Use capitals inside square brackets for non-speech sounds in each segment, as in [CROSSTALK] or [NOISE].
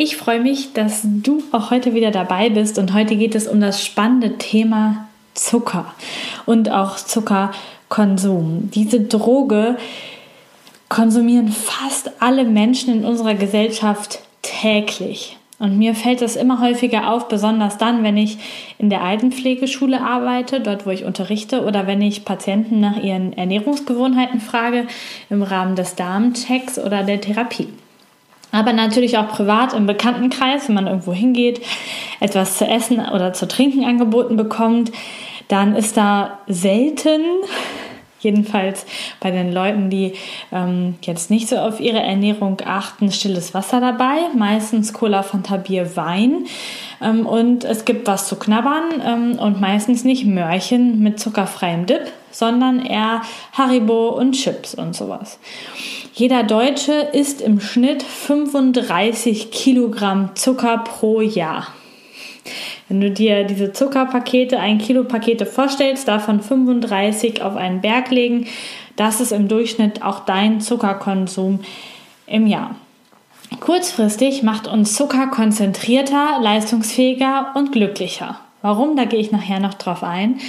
Ich freue mich, dass du auch heute wieder dabei bist und heute geht es um das spannende Thema Zucker und auch Zuckerkonsum. Diese Droge konsumieren fast alle Menschen in unserer Gesellschaft täglich. Und mir fällt das immer häufiger auf, besonders dann, wenn ich in der Altenpflegeschule arbeite, dort wo ich unterrichte, oder wenn ich Patienten nach ihren Ernährungsgewohnheiten frage im Rahmen des Darmchecks oder der Therapie aber natürlich auch privat im Bekanntenkreis, wenn man irgendwo hingeht, etwas zu essen oder zu trinken angeboten bekommt, dann ist da selten, [LAUGHS] jedenfalls bei den Leuten, die ähm, jetzt nicht so auf ihre Ernährung achten, stilles Wasser dabei, meistens Cola, Fanta, Bier, Wein ähm, und es gibt was zu knabbern ähm, und meistens nicht Mörchen mit zuckerfreiem Dip, sondern eher Haribo und Chips und sowas. Jeder Deutsche isst im Schnitt 35 Kilogramm Zucker pro Jahr. Wenn du dir diese Zuckerpakete, ein Kilo Pakete vorstellst, davon 35 auf einen Berg legen, das ist im Durchschnitt auch dein Zuckerkonsum im Jahr. Kurzfristig macht uns Zucker konzentrierter, leistungsfähiger und glücklicher. Warum? Da gehe ich nachher noch drauf ein.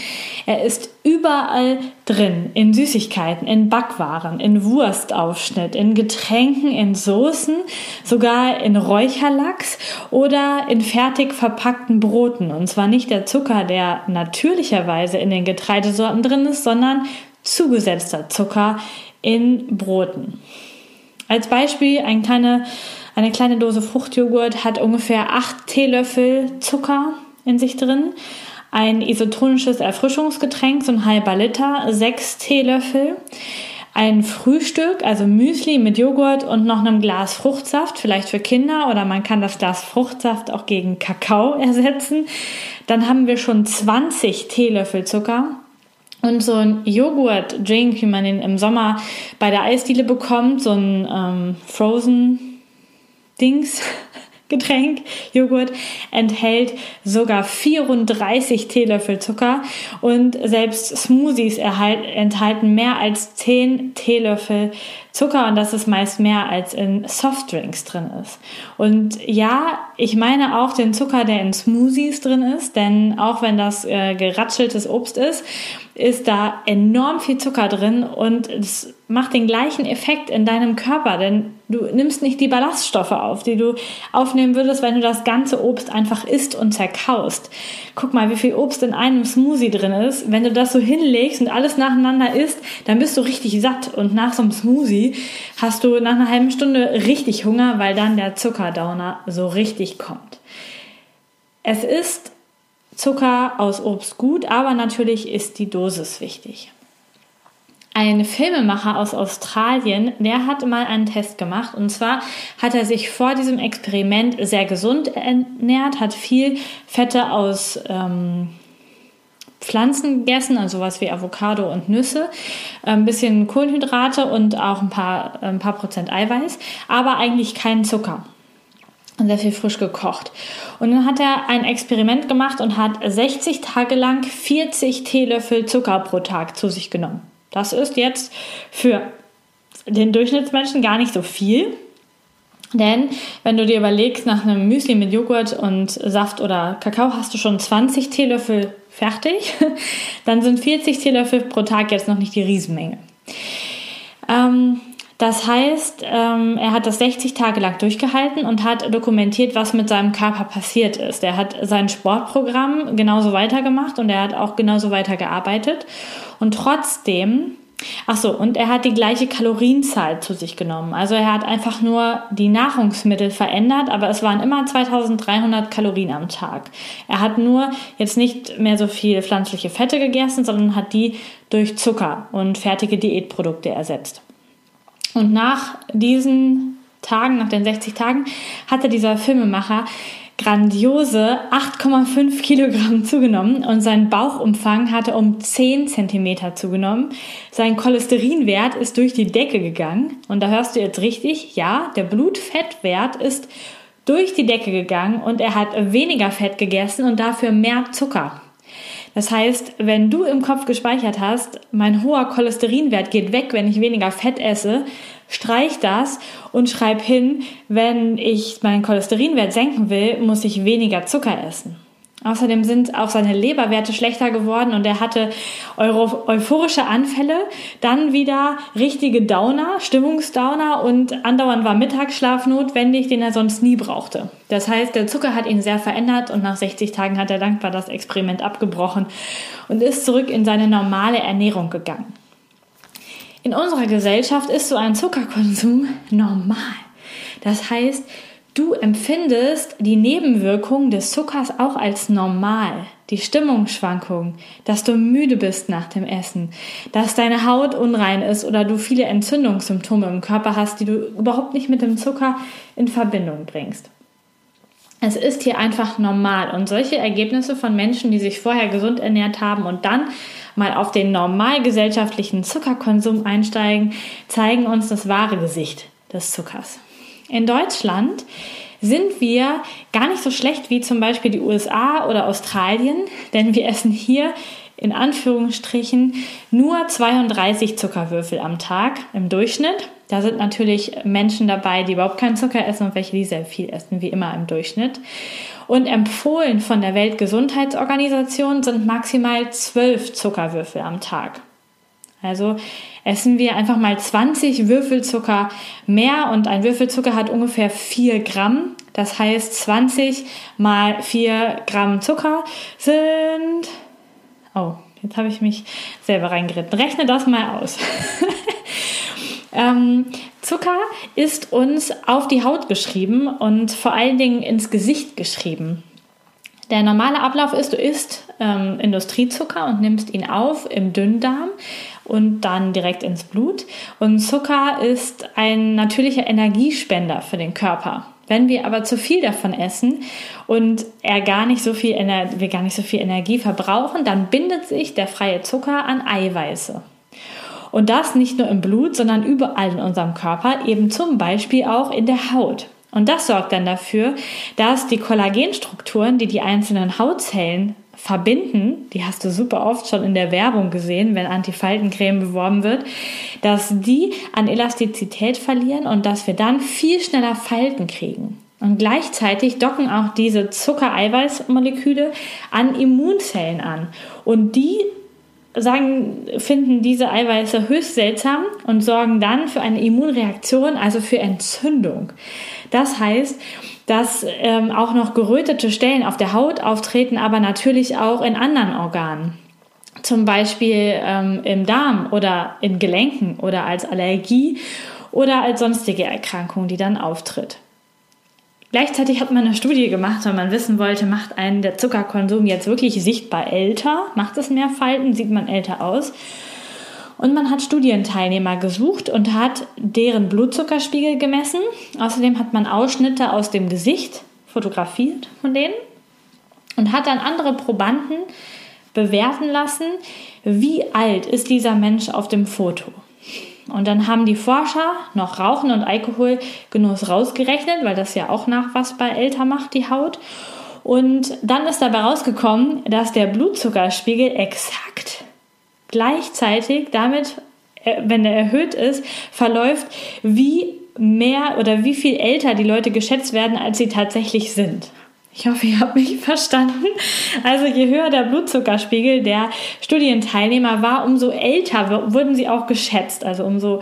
Er ist überall drin. In Süßigkeiten, in Backwaren, in Wurstaufschnitt, in Getränken, in Soßen, sogar in Räucherlachs oder in fertig verpackten Broten. Und zwar nicht der Zucker, der natürlicherweise in den Getreidesorten drin ist, sondern zugesetzter Zucker in Broten. Als Beispiel eine kleine, eine kleine Dose Fruchtjoghurt hat ungefähr 8 Teelöffel Zucker in sich drin. Ein isotonisches Erfrischungsgetränk, so ein halber Liter, sechs Teelöffel. Ein Frühstück, also Müsli mit Joghurt und noch einem Glas Fruchtsaft, vielleicht für Kinder oder man kann das Glas Fruchtsaft auch gegen Kakao [LAUGHS] ersetzen. Dann haben wir schon 20 Teelöffel Zucker. Und so ein Joghurt-Drink, wie man ihn im Sommer bei der Eisdiele bekommt, so ein ähm, Frozen-Dings, [LAUGHS] Getränk, Joghurt, enthält sogar 34 Teelöffel Zucker. Und selbst Smoothies enthalten mehr als 10 Teelöffel Zucker und das ist meist mehr als in Softdrinks drin ist. Und ja, ich meine auch den Zucker, der in Smoothies drin ist, denn auch wenn das äh, geratscheltes Obst ist, ist da enorm viel Zucker drin und es macht den gleichen Effekt in deinem Körper, denn du nimmst nicht die Ballaststoffe auf, die du aufnehmen würdest, wenn du das ganze Obst einfach isst und zerkaust. Guck mal, wie viel Obst in einem Smoothie drin ist. Wenn du das so hinlegst und alles nacheinander isst, dann bist du richtig satt und nach so einem Smoothie hast du nach einer halben Stunde richtig Hunger, weil dann der Zuckerdowner so richtig kommt. Es ist Zucker aus Obst gut, aber natürlich ist die Dosis wichtig. Ein Filmemacher aus Australien, der hat mal einen Test gemacht und zwar hat er sich vor diesem Experiment sehr gesund ernährt, hat viel Fette aus ähm, Pflanzen gegessen, also sowas wie Avocado und Nüsse, ein bisschen Kohlenhydrate und auch ein paar, ein paar Prozent Eiweiß, aber eigentlich keinen Zucker sehr viel frisch gekocht. Und dann hat er ein Experiment gemacht und hat 60 Tage lang 40 Teelöffel Zucker pro Tag zu sich genommen. Das ist jetzt für den Durchschnittsmenschen gar nicht so viel. Denn wenn du dir überlegst, nach einem Müsli mit Joghurt und Saft oder Kakao hast du schon 20 Teelöffel fertig, [LAUGHS] dann sind 40 Teelöffel pro Tag jetzt noch nicht die Riesenmenge. Ähm, das heißt, ähm, er hat das 60 Tage lang durchgehalten und hat dokumentiert, was mit seinem Körper passiert ist. Er hat sein Sportprogramm genauso weitergemacht und er hat auch genauso weitergearbeitet. Und trotzdem Ach so, und er hat die gleiche Kalorienzahl zu sich genommen. Also er hat einfach nur die Nahrungsmittel verändert, aber es waren immer 2300 Kalorien am Tag. Er hat nur jetzt nicht mehr so viel pflanzliche Fette gegessen, sondern hat die durch Zucker und fertige Diätprodukte ersetzt. Und nach diesen Tagen, nach den 60 Tagen, hatte dieser Filmemacher grandiose 8,5 Kilogramm zugenommen und sein Bauchumfang hatte um 10 Zentimeter zugenommen. Sein Cholesterinwert ist durch die Decke gegangen und da hörst du jetzt richtig, ja, der Blutfettwert ist durch die Decke gegangen und er hat weniger Fett gegessen und dafür mehr Zucker. Das heißt, wenn du im Kopf gespeichert hast, mein hoher Cholesterinwert geht weg, wenn ich weniger Fett esse, streich das und schreib hin, wenn ich meinen Cholesterinwert senken will, muss ich weniger Zucker essen. Außerdem sind auch seine Leberwerte schlechter geworden und er hatte euphorische Anfälle, dann wieder richtige Downer, Stimmungsdowner und andauernd war Mittagsschlaf notwendig, den er sonst nie brauchte. Das heißt, der Zucker hat ihn sehr verändert und nach 60 Tagen hat er dankbar das Experiment abgebrochen und ist zurück in seine normale Ernährung gegangen. In unserer Gesellschaft ist so ein Zuckerkonsum [LAUGHS] normal. Das heißt, Du empfindest die Nebenwirkungen des Zuckers auch als normal. Die Stimmungsschwankungen, dass du müde bist nach dem Essen, dass deine Haut unrein ist oder du viele Entzündungssymptome im Körper hast, die du überhaupt nicht mit dem Zucker in Verbindung bringst. Es ist hier einfach normal und solche Ergebnisse von Menschen, die sich vorher gesund ernährt haben und dann mal auf den normalgesellschaftlichen Zuckerkonsum einsteigen, zeigen uns das wahre Gesicht des Zuckers. In Deutschland sind wir gar nicht so schlecht wie zum Beispiel die USA oder Australien, denn wir essen hier in Anführungsstrichen nur 32 Zuckerwürfel am Tag im Durchschnitt. Da sind natürlich Menschen dabei, die überhaupt keinen Zucker essen und welche, die sehr viel essen, wie immer im Durchschnitt. Und empfohlen von der Weltgesundheitsorganisation sind maximal 12 Zuckerwürfel am Tag. Also essen wir einfach mal 20 Würfelzucker mehr und ein Würfelzucker hat ungefähr 4 Gramm. Das heißt 20 mal 4 Gramm Zucker sind... Oh, jetzt habe ich mich selber reingeritten. Rechne das mal aus. [LAUGHS] ähm, Zucker ist uns auf die Haut geschrieben und vor allen Dingen ins Gesicht geschrieben. Der normale Ablauf ist, du isst ähm, Industriezucker und nimmst ihn auf im Dünndarm und dann direkt ins Blut. Und Zucker ist ein natürlicher Energiespender für den Körper. Wenn wir aber zu viel davon essen und er gar nicht so viel wir gar nicht so viel Energie verbrauchen, dann bindet sich der freie Zucker an Eiweiße. Und das nicht nur im Blut, sondern überall in unserem Körper, eben zum Beispiel auch in der Haut. Und das sorgt dann dafür, dass die Kollagenstrukturen, die die einzelnen Hautzellen verbinden, die hast du super oft schon in der Werbung gesehen, wenn Antifaltencreme beworben wird, dass die an Elastizität verlieren und dass wir dann viel schneller Falten kriegen. Und gleichzeitig docken auch diese Zuckereiweißmoleküle an Immunzellen an. Und die sagen, finden diese Eiweiße höchst seltsam und sorgen dann für eine Immunreaktion, also für Entzündung. Das heißt, dass ähm, auch noch gerötete Stellen auf der Haut auftreten, aber natürlich auch in anderen Organen. Zum Beispiel ähm, im Darm oder in Gelenken oder als Allergie oder als sonstige Erkrankung, die dann auftritt. Gleichzeitig hat man eine Studie gemacht, weil man wissen wollte, macht einen der Zuckerkonsum jetzt wirklich sichtbar älter? Macht es mehr Falten? Sieht man älter aus? Und man hat Studienteilnehmer gesucht und hat deren Blutzuckerspiegel gemessen. Außerdem hat man Ausschnitte aus dem Gesicht fotografiert von denen und hat dann andere Probanden bewerten lassen, wie alt ist dieser Mensch auf dem Foto. Und dann haben die Forscher noch Rauchen und Alkoholgenuss rausgerechnet, weil das ja auch nachweisbar älter macht, die Haut. Und dann ist dabei rausgekommen, dass der Blutzuckerspiegel exakt gleichzeitig damit, äh, wenn er erhöht ist, verläuft, wie mehr oder wie viel älter die Leute geschätzt werden, als sie tatsächlich sind. Ich hoffe, ihr habt mich [LAUGHS] verstanden. Also je höher der Blutzuckerspiegel der Studienteilnehmer war, umso älter wurden sie auch geschätzt. Also umso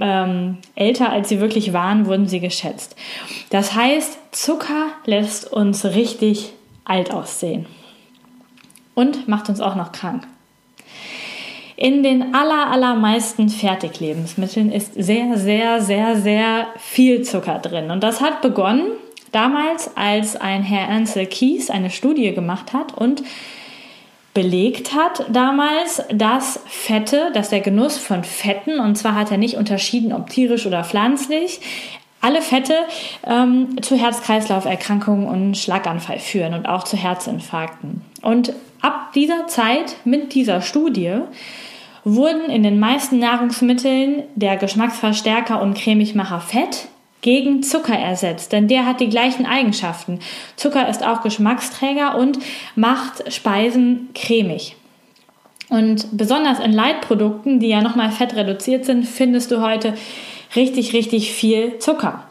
ähm, älter als sie wirklich waren, wurden sie geschätzt. Das heißt, Zucker lässt uns richtig alt aussehen und macht uns auch noch krank. In den aller, allermeisten Fertiglebensmitteln ist sehr, sehr, sehr, sehr viel Zucker drin. Und das hat begonnen damals, als ein Herr Ansel Keys eine Studie gemacht hat und belegt hat damals, dass Fette, dass der Genuss von Fetten, und zwar hat er nicht unterschieden, ob tierisch oder pflanzlich, alle Fette ähm, zu Herz-Kreislauf-Erkrankungen und Schlaganfall führen und auch zu Herzinfarkten. Und ab dieser Zeit mit dieser Studie wurden in den meisten Nahrungsmitteln der Geschmacksverstärker und Cremigmacher Fett gegen Zucker ersetzt, denn der hat die gleichen Eigenschaften. Zucker ist auch Geschmacksträger und macht Speisen cremig. Und besonders in Leitprodukten, die ja nochmal fettreduziert sind, findest du heute richtig, richtig viel Zucker.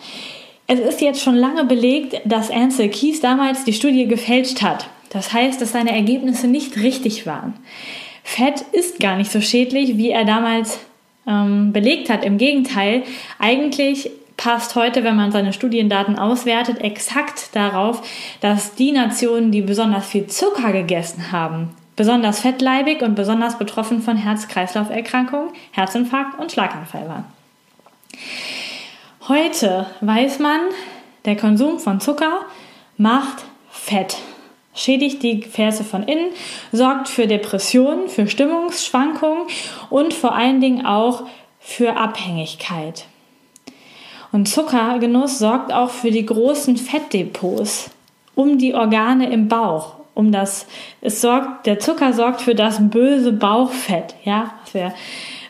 Es ist jetzt schon lange belegt, dass Ansel Keys damals die Studie gefälscht hat. Das heißt, dass seine Ergebnisse nicht richtig waren. Fett ist gar nicht so schädlich, wie er damals ähm, belegt hat. Im Gegenteil, eigentlich passt heute, wenn man seine Studiendaten auswertet, exakt darauf, dass die Nationen, die besonders viel Zucker gegessen haben, besonders fettleibig und besonders betroffen von Herz-Kreislauf-Erkrankungen, Herzinfarkt und Schlaganfall waren. Heute weiß man, der Konsum von Zucker macht Fett, schädigt die Gefäße von innen, sorgt für Depressionen, für Stimmungsschwankungen und vor allen Dingen auch für Abhängigkeit. Und Zuckergenuss sorgt auch für die großen Fettdepots um die Organe im Bauch. Um das, es sorgt, der Zucker sorgt für das böse Bauchfett, ja, was wir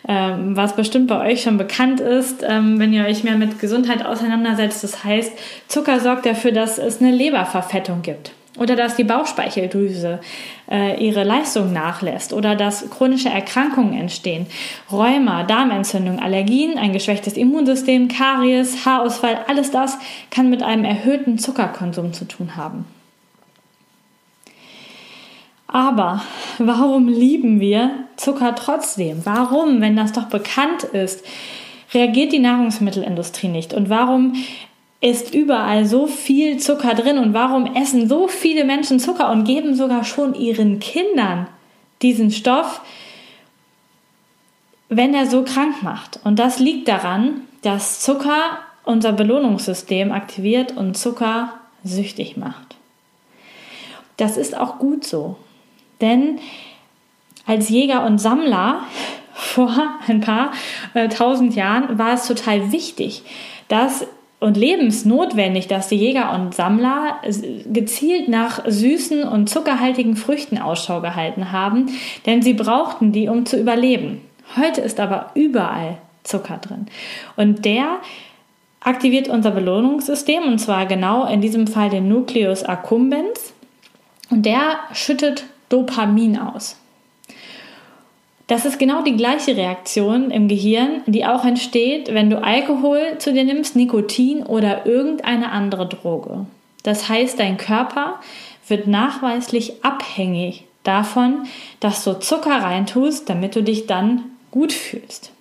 ähm, was bestimmt bei euch schon bekannt ist, ähm, wenn ihr euch mehr mit Gesundheit auseinandersetzt. Das heißt, Zucker sorgt dafür, dass es eine Leberverfettung gibt oder dass die Bauchspeicheldrüse äh, ihre Leistung nachlässt oder dass chronische Erkrankungen entstehen, Rheuma, Darmentzündung, Allergien, ein geschwächtes Immunsystem, Karies, Haarausfall, alles das kann mit einem erhöhten Zuckerkonsum zu tun haben. Aber warum lieben wir Zucker trotzdem? Warum, wenn das doch bekannt ist, reagiert die Nahrungsmittelindustrie nicht? Und warum ist überall so viel Zucker drin und warum essen so viele Menschen Zucker und geben sogar schon ihren Kindern diesen Stoff, wenn er so krank macht? Und das liegt daran, dass Zucker unser Belohnungssystem aktiviert und Zucker süchtig macht. Das ist auch gut so, denn als Jäger und Sammler [LAUGHS] vor ein paar äh, tausend Jahren war es total wichtig, dass und lebensnotwendig, dass die Jäger und Sammler gezielt nach süßen und zuckerhaltigen Früchten Ausschau gehalten haben, denn sie brauchten die, um zu überleben. Heute ist aber überall Zucker drin. Und der aktiviert unser Belohnungssystem und zwar genau in diesem Fall den Nucleus accumbens und der schüttet Dopamin aus. Das ist genau die gleiche Reaktion im Gehirn, die auch entsteht, wenn du Alkohol zu dir nimmst, Nikotin oder irgendeine andere Droge. Das heißt, dein Körper wird nachweislich abhängig davon, dass du Zucker reintust, damit du dich dann gut fühlst.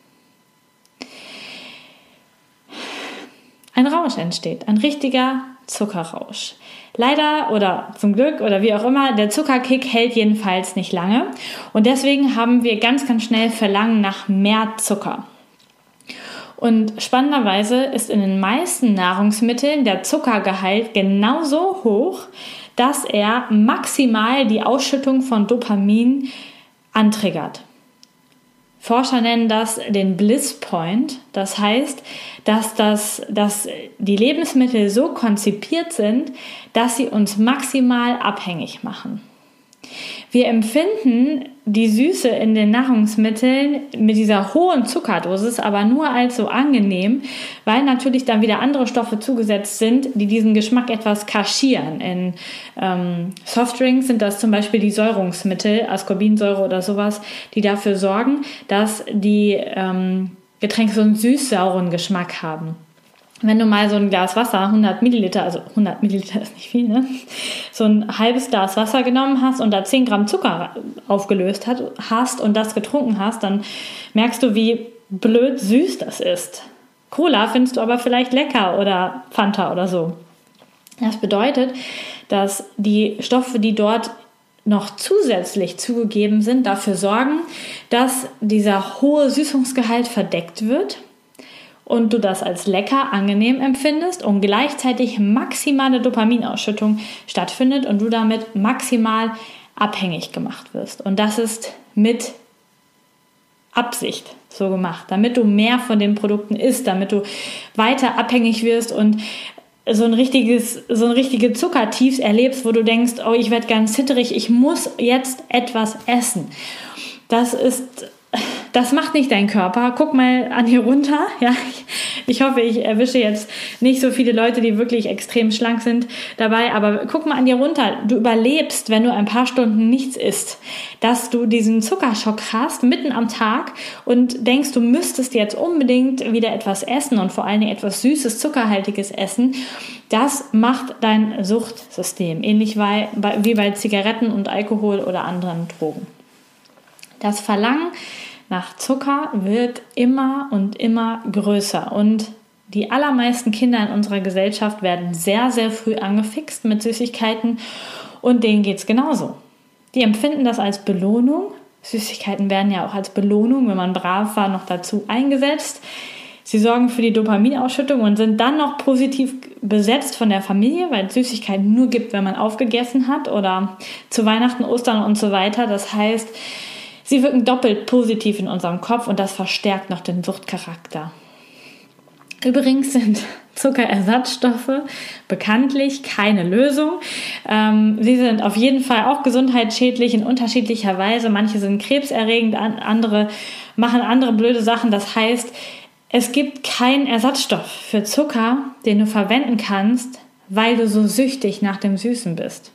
Ein Rausch entsteht, ein richtiger Zuckerrausch. Leider oder zum Glück oder wie auch immer, der Zuckerkick hält jedenfalls nicht lange und deswegen haben wir ganz, ganz schnell Verlangen nach mehr Zucker. Und spannenderweise ist in den meisten Nahrungsmitteln der Zuckergehalt genauso hoch, dass er maximal die Ausschüttung von Dopamin antriggert. Forscher nennen das den Bliss Point. Das heißt, dass, das, dass die Lebensmittel so konzipiert sind, dass sie uns maximal abhängig machen. Wir empfinden die Süße in den Nahrungsmitteln mit dieser hohen Zuckerdosis aber nur als so angenehm, weil natürlich dann wieder andere Stoffe zugesetzt sind, die diesen Geschmack etwas kaschieren. In ähm, Softdrinks sind das zum Beispiel die Säurungsmittel, Ascorbinsäure oder sowas, die dafür sorgen, dass die ähm, Getränke so einen süß-sauren Geschmack haben wenn du mal so ein Glas Wasser, 100 Milliliter, also 100 Milliliter ist nicht viel, ne? so ein halbes Glas Wasser genommen hast und da 10 Gramm Zucker aufgelöst hat, hast und das getrunken hast, dann merkst du, wie blöd süß das ist. Cola findest du aber vielleicht lecker oder Fanta oder so. Das bedeutet, dass die Stoffe, die dort noch zusätzlich zugegeben sind, dafür sorgen, dass dieser hohe Süßungsgehalt verdeckt wird und du das als lecker, angenehm empfindest und gleichzeitig maximale Dopaminausschüttung stattfindet und du damit maximal abhängig gemacht wirst. Und das ist mit Absicht so gemacht, damit du mehr von den Produkten isst, damit du weiter abhängig wirst und so ein richtiges, so ein richtige Zuckertiefs erlebst, wo du denkst, oh, ich werde ganz zitterig, ich muss jetzt etwas essen. Das ist das macht nicht dein Körper. Guck mal an hier runter. [LAUGHS] Ja, ich, hoffe, ich erwische jetzt nicht so viele Leute, die wirklich extrem schlank sind dabei. Aber guck mal an dir runter. Du überlebst, wenn du ein paar Stunden nichts isst. Dass du diesen Zuckerschock hast mitten am Tag und denkst, du müsstest jetzt unbedingt wieder etwas essen und vor allen Dingen etwas süßes, zuckerhaltiges essen. Das macht dein Suchtsystem. Ähnlich wie bei Zigaretten und Alkohol oder anderen Drogen. Das Verlangen nach Zucker wird immer und immer größer und die allermeisten Kinder in unserer Gesellschaft werden sehr, sehr früh angefixt mit Süßigkeiten und denen geht es genauso. Die empfinden das als Belohnung. Süßigkeiten werden ja auch als Belohnung, wenn man brav war, noch dazu eingesetzt. Sie sorgen für die Dopaminausschüttung und sind dann noch positiv besetzt von der Familie, weil es Süßigkeiten nur gibt, wenn man aufgegessen hat oder zu Weihnachten, Ostern und so weiter. Das heißt, Sie wirken doppelt positiv in unserem Kopf und das verstärkt noch den Suchtcharakter. Übrigens sind [LAUGHS] Zuckerersatzstoffe bekanntlich keine Lösung. Ähm, sie sind auf jeden Fall auch gesundheitsschädlich in unterschiedlicher Weise. Manche sind krebserregend, andere machen andere blöde Sachen. Das heißt, es gibt keinen Ersatzstoff für Zucker, den du verwenden kannst, weil du so süchtig nach dem Süßen bist.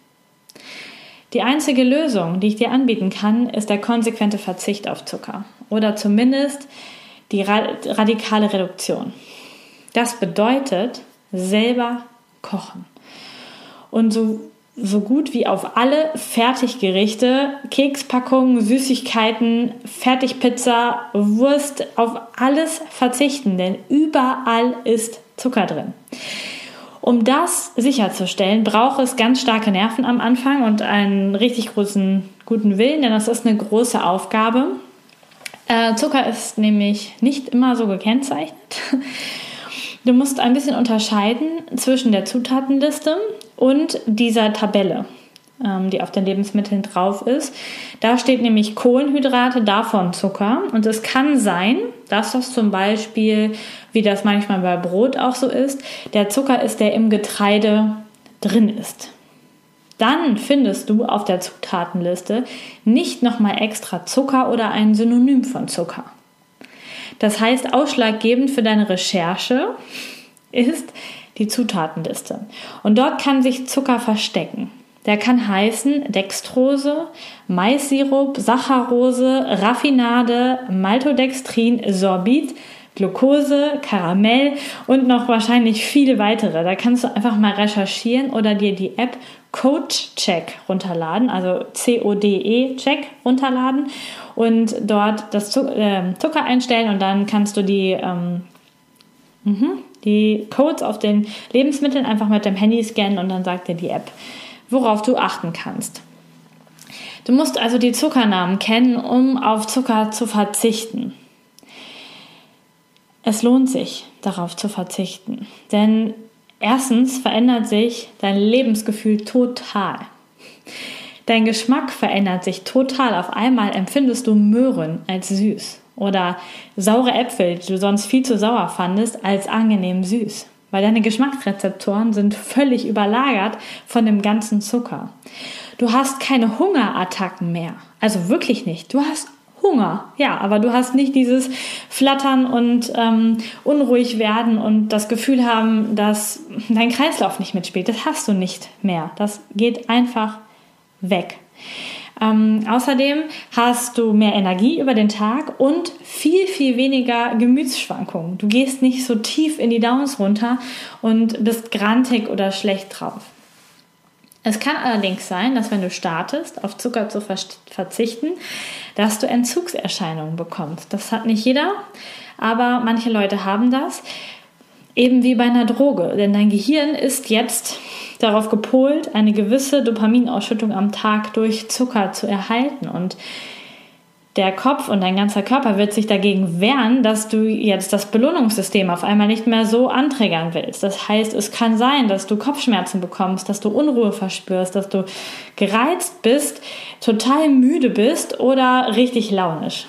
Die einzige Lösung, die ich dir anbieten kann, ist der konsequente Verzicht auf Zucker oder zumindest die radikale Reduktion. Das bedeutet selber kochen. Und so, so gut wie auf alle Fertiggerichte, Kekspackungen, Süßigkeiten, Fertigpizza, Wurst, auf alles verzichten, denn überall ist Zucker drin. Um das sicherzustellen, braucht es ganz starke Nerven am Anfang und einen richtig großen guten Willen, denn das ist eine große Aufgabe. Äh, Zucker ist nämlich nicht immer so gekennzeichnet. Du musst ein bisschen unterscheiden zwischen der Zutatenliste und dieser Tabelle, die auf den Lebensmitteln drauf ist. Da steht nämlich Kohlenhydrate, davon Zucker. Und es kann sein, dass das zum Beispiel, wie das manchmal bei Brot auch so ist, der Zucker ist, der im Getreide drin ist. Dann findest du auf der Zutatenliste nicht nochmal extra Zucker oder ein Synonym von Zucker. Das heißt, ausschlaggebend für deine Recherche ist die Zutatenliste. Und dort kann sich Zucker verstecken. Der kann heißen Dextrose, Maissirup, Saccharose, Raffinade, Maltodextrin, Sorbit, Glucose, Karamell und noch wahrscheinlich viele weitere. Da kannst du einfach mal recherchieren oder dir die App CodeCheck runterladen, also C-O-D-E-Check runterladen und dort das ähm, Zucker einstellen und dann kannst du die, ähm, mhm, die Codes auf den Lebensmitteln einfach mit dem Handy scannen und dann sagt dir die App, worauf du achten kannst. Du musst also die Zuckernamen kennen, um auf Zucker zu verzichten. Es lohnt sich, darauf zu verzichten, denn erstens verändert sich dein Lebensgefühl total. Dein Geschmack verändert sich total. Auf einmal empfindest du Möhren als süß oder saure Äpfel, die du sonst viel zu sauer fandest, als angenehm süß weil deine Geschmacksrezeptoren sind völlig überlagert von dem ganzen Zucker. Du hast keine Hungerattacken mehr. Also wirklich nicht. Du hast Hunger, ja, aber du hast nicht dieses Flattern und ähm, unruhig werden und das Gefühl haben, dass dein Kreislauf nicht mitspielt. Das hast du nicht mehr. Das geht einfach weg. Ähm, außerdem hast du mehr Energie über den Tag und viel, viel weniger Gemütsschwankungen. Du gehst nicht so tief in die Downs runter und bist grantig oder schlecht drauf. Es kann allerdings sein, dass wenn du startest, auf Zucker zu verzichten, dass du Entzugserscheinungen bekommst. Das hat nicht jeder, aber manche Leute haben das. Eben wie bei einer Droge, denn dein Gehirn ist jetzt darauf gepolt, eine gewisse Dopaminausschüttung am Tag durch Zucker zu erhalten. Und der Kopf und dein ganzer Körper wird sich dagegen wehren, dass du jetzt das Belohnungssystem auf einmal nicht mehr so anträgern willst. Das heißt, es kann sein, dass du Kopfschmerzen bekommst, dass du Unruhe verspürst, dass du gereizt bist, total müde bist oder richtig launisch.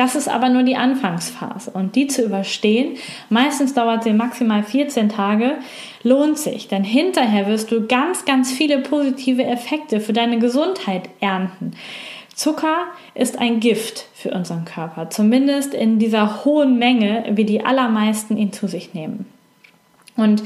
Das ist aber nur die Anfangsphase und die zu überstehen, meistens dauert sie maximal 14 Tage, lohnt sich, denn hinterher wirst du ganz, ganz viele positive Effekte für deine Gesundheit ernten. Zucker ist ein Gift für unseren Körper, zumindest in dieser hohen Menge, wie die allermeisten ihn zu sich nehmen. Und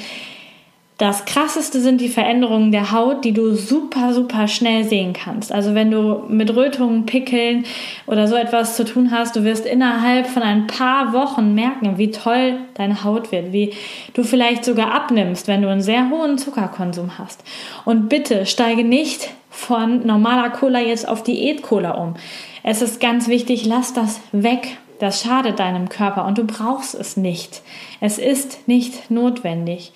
das krasseste sind die Veränderungen der Haut, die du super, super schnell sehen kannst. Also wenn du mit Rötungen, Pickeln oder so etwas zu tun hast, du wirst innerhalb von ein paar Wochen merken, wie toll deine Haut wird, wie du vielleicht sogar abnimmst, wenn du einen sehr hohen Zuckerkonsum hast. Und bitte steige nicht von normaler Cola jetzt auf Diät-Cola um. Es ist ganz wichtig, lass das weg. Das schadet deinem Körper und du brauchst es nicht. Es ist nicht notwendig.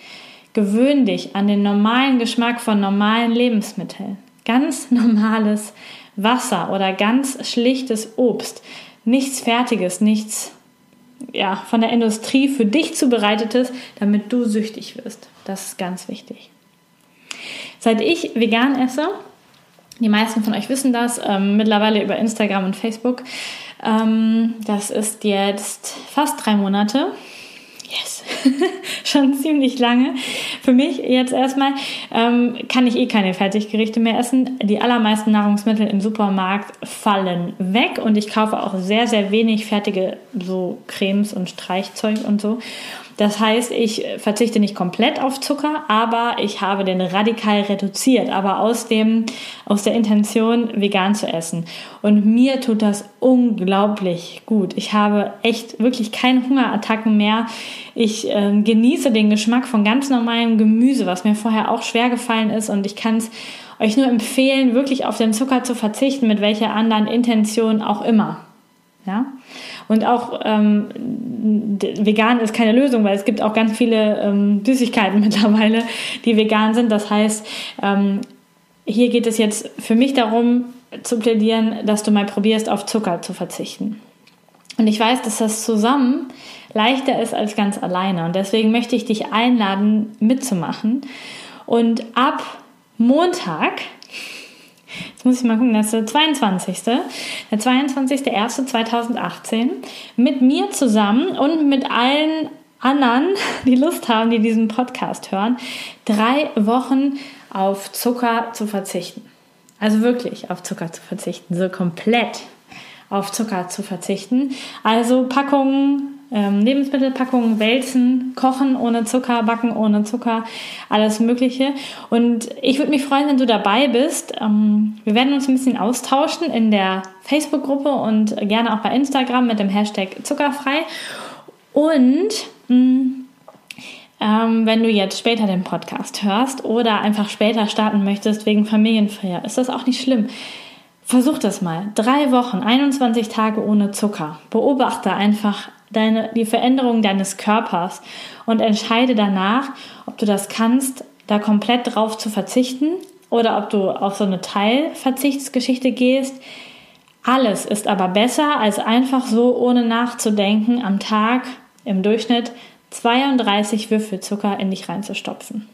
Gewöhn dich an den normalen Geschmack von normalen Lebensmitteln. Ganz [LAUGHS] normales Wasser oder ganz schlichtes Obst. Nichts Fertiges, nichts ja, von der Industrie für dich zubereitetes, damit du süchtig wirst. Das ist ganz wichtig. Seit ich vegan esse, die meisten von euch wissen das, ähm, mittlerweile über Instagram und Facebook, ähm, das ist jetzt fast drei Monate, Yes, [LAUGHS] schon ziemlich lange. Für mich jetzt erstmal ähm, kann ich eh keine Fertiggerichte mehr essen. Die allermeisten Nahrungsmittel im Supermarkt fallen weg und ich kaufe auch sehr, sehr wenig fertige so Cremes und Streichzeug und so. Das heißt, ich verzichte nicht komplett auf Zucker, aber ich habe den radikal reduziert, aber aus dem, aus der Intention, vegan zu essen. Und mir tut das unglaublich gut. Ich habe echt wirklich keine Hungerattacken mehr. Ich äh, genieße den Geschmack von ganz normalem Gemüse, was mir vorher auch schwer gefallen ist und ich kann es euch nur empfehlen, wirklich auf den Zucker zu verzichten, mit welcher anderen Intention auch immer. Ja? Und auch ähm, vegan ist keine Lösung, weil es gibt auch ganz viele ähm, Süßigkeiten [LAUGHS] mittlerweile, die vegan sind. Das heißt, ähm, hier geht es jetzt für mich darum zu plädieren, dass du mal probierst, auf Zucker zu verzichten. Und ich weiß, dass das zusammen leichter ist als ganz alleine. Und deswegen möchte ich dich einladen, mitzumachen. Und ab Montag Jetzt muss ich mal gucken, das ist der 22. Der 22.01.2018 mit mir zusammen und mit allen anderen, [LAUGHS] die Lust haben, die diesen Podcast hören, drei Wochen auf Zucker zu verzichten. Also wirklich auf Zucker zu verzichten, so komplett auf Zucker zu verzichten. Also Packungen ähm, Lebensmittelpackungen wälzen, kochen ohne Zucker, backen ohne Zucker, alles Mögliche. Und ich würde mich freuen, wenn du dabei bist. Ähm, wir werden uns ein bisschen austauschen in der Facebook-Gruppe und gerne auch bei Instagram mit dem Hashtag Zuckerfrei. Und mh, mm, ähm, wenn du jetzt später den Podcast hörst oder einfach später starten möchtest wegen Familienfeier, ist das auch nicht schlimm. Versuch das mal. Drei Wochen, 21 Tage ohne Zucker. Beobachte einfach deine, die Veränderung deines Körpers und entscheide danach, ob du das kannst, da komplett drauf zu verzichten oder ob du auf so eine Teilverzichtsgeschichte gehst. Alles ist aber besser, als einfach so ohne nachzudenken am Tag im Durchschnitt 32 Würfel Zucker in dich reinzustopfen.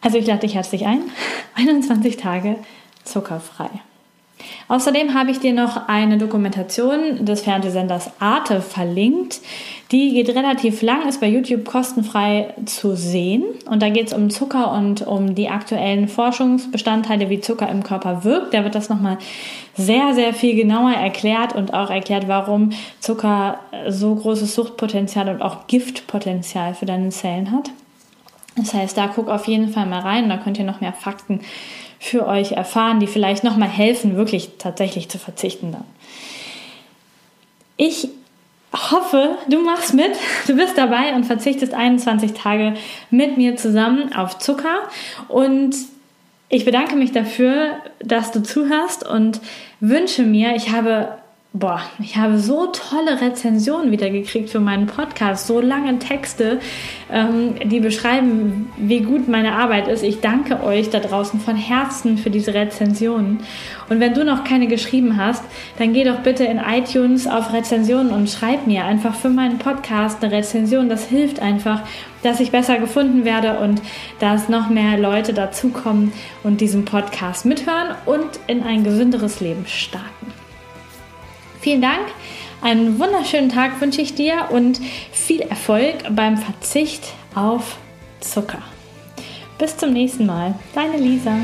Also ich lade dich herzlich ein. [LAUGHS] 21 Tage zuckerfrei. Außerdem habe ich dir noch eine Dokumentation des Fernsehsenders Arte verlinkt. Die geht relativ lang, ist bei YouTube kostenfrei zu sehen. Und da geht es um Zucker und um die aktuellen Forschungsbestandteile, wie Zucker im Körper wirkt. Da wird das nochmal sehr, sehr viel genauer erklärt und auch erklärt, warum Zucker so großes Suchtpotenzial und auch Giftpotenzial für deine Zellen hat. Das heißt, da guck auf jeden Fall mal rein, da könnt ihr noch mehr Fakten für euch erfahren, die vielleicht nochmal helfen, wirklich tatsächlich zu verzichten dann. Ich hoffe, du machst mit, [LAUGHS] du bist dabei und verzichtest 21 Tage mit mir zusammen auf Zucker und ich bedanke mich dafür, dass du zuhörst und wünsche mir, ich habe boah, ich habe so tolle Rezensionen wieder gekriegt für meinen Podcast, so lange Texte, ähm, die beschreiben, wie gut meine Arbeit ist. Ich danke euch da draußen von Herzen für diese Rezensionen. Und wenn du noch keine geschrieben hast, dann geh doch bitte in iTunes auf Rezensionen und schreib mir einfach für meinen Podcast eine Rezension. Das hilft einfach, dass ich besser gefunden werde und dass noch mehr Leute dazukommen und diesen Podcast mithören und in ein gesünderes Leben starten. Vielen Dank. Einen wunderschönen Tag wünsche ich dir und viel Erfolg beim Verzicht auf Zucker. Bis zum nächsten Mal. Deine Lisa.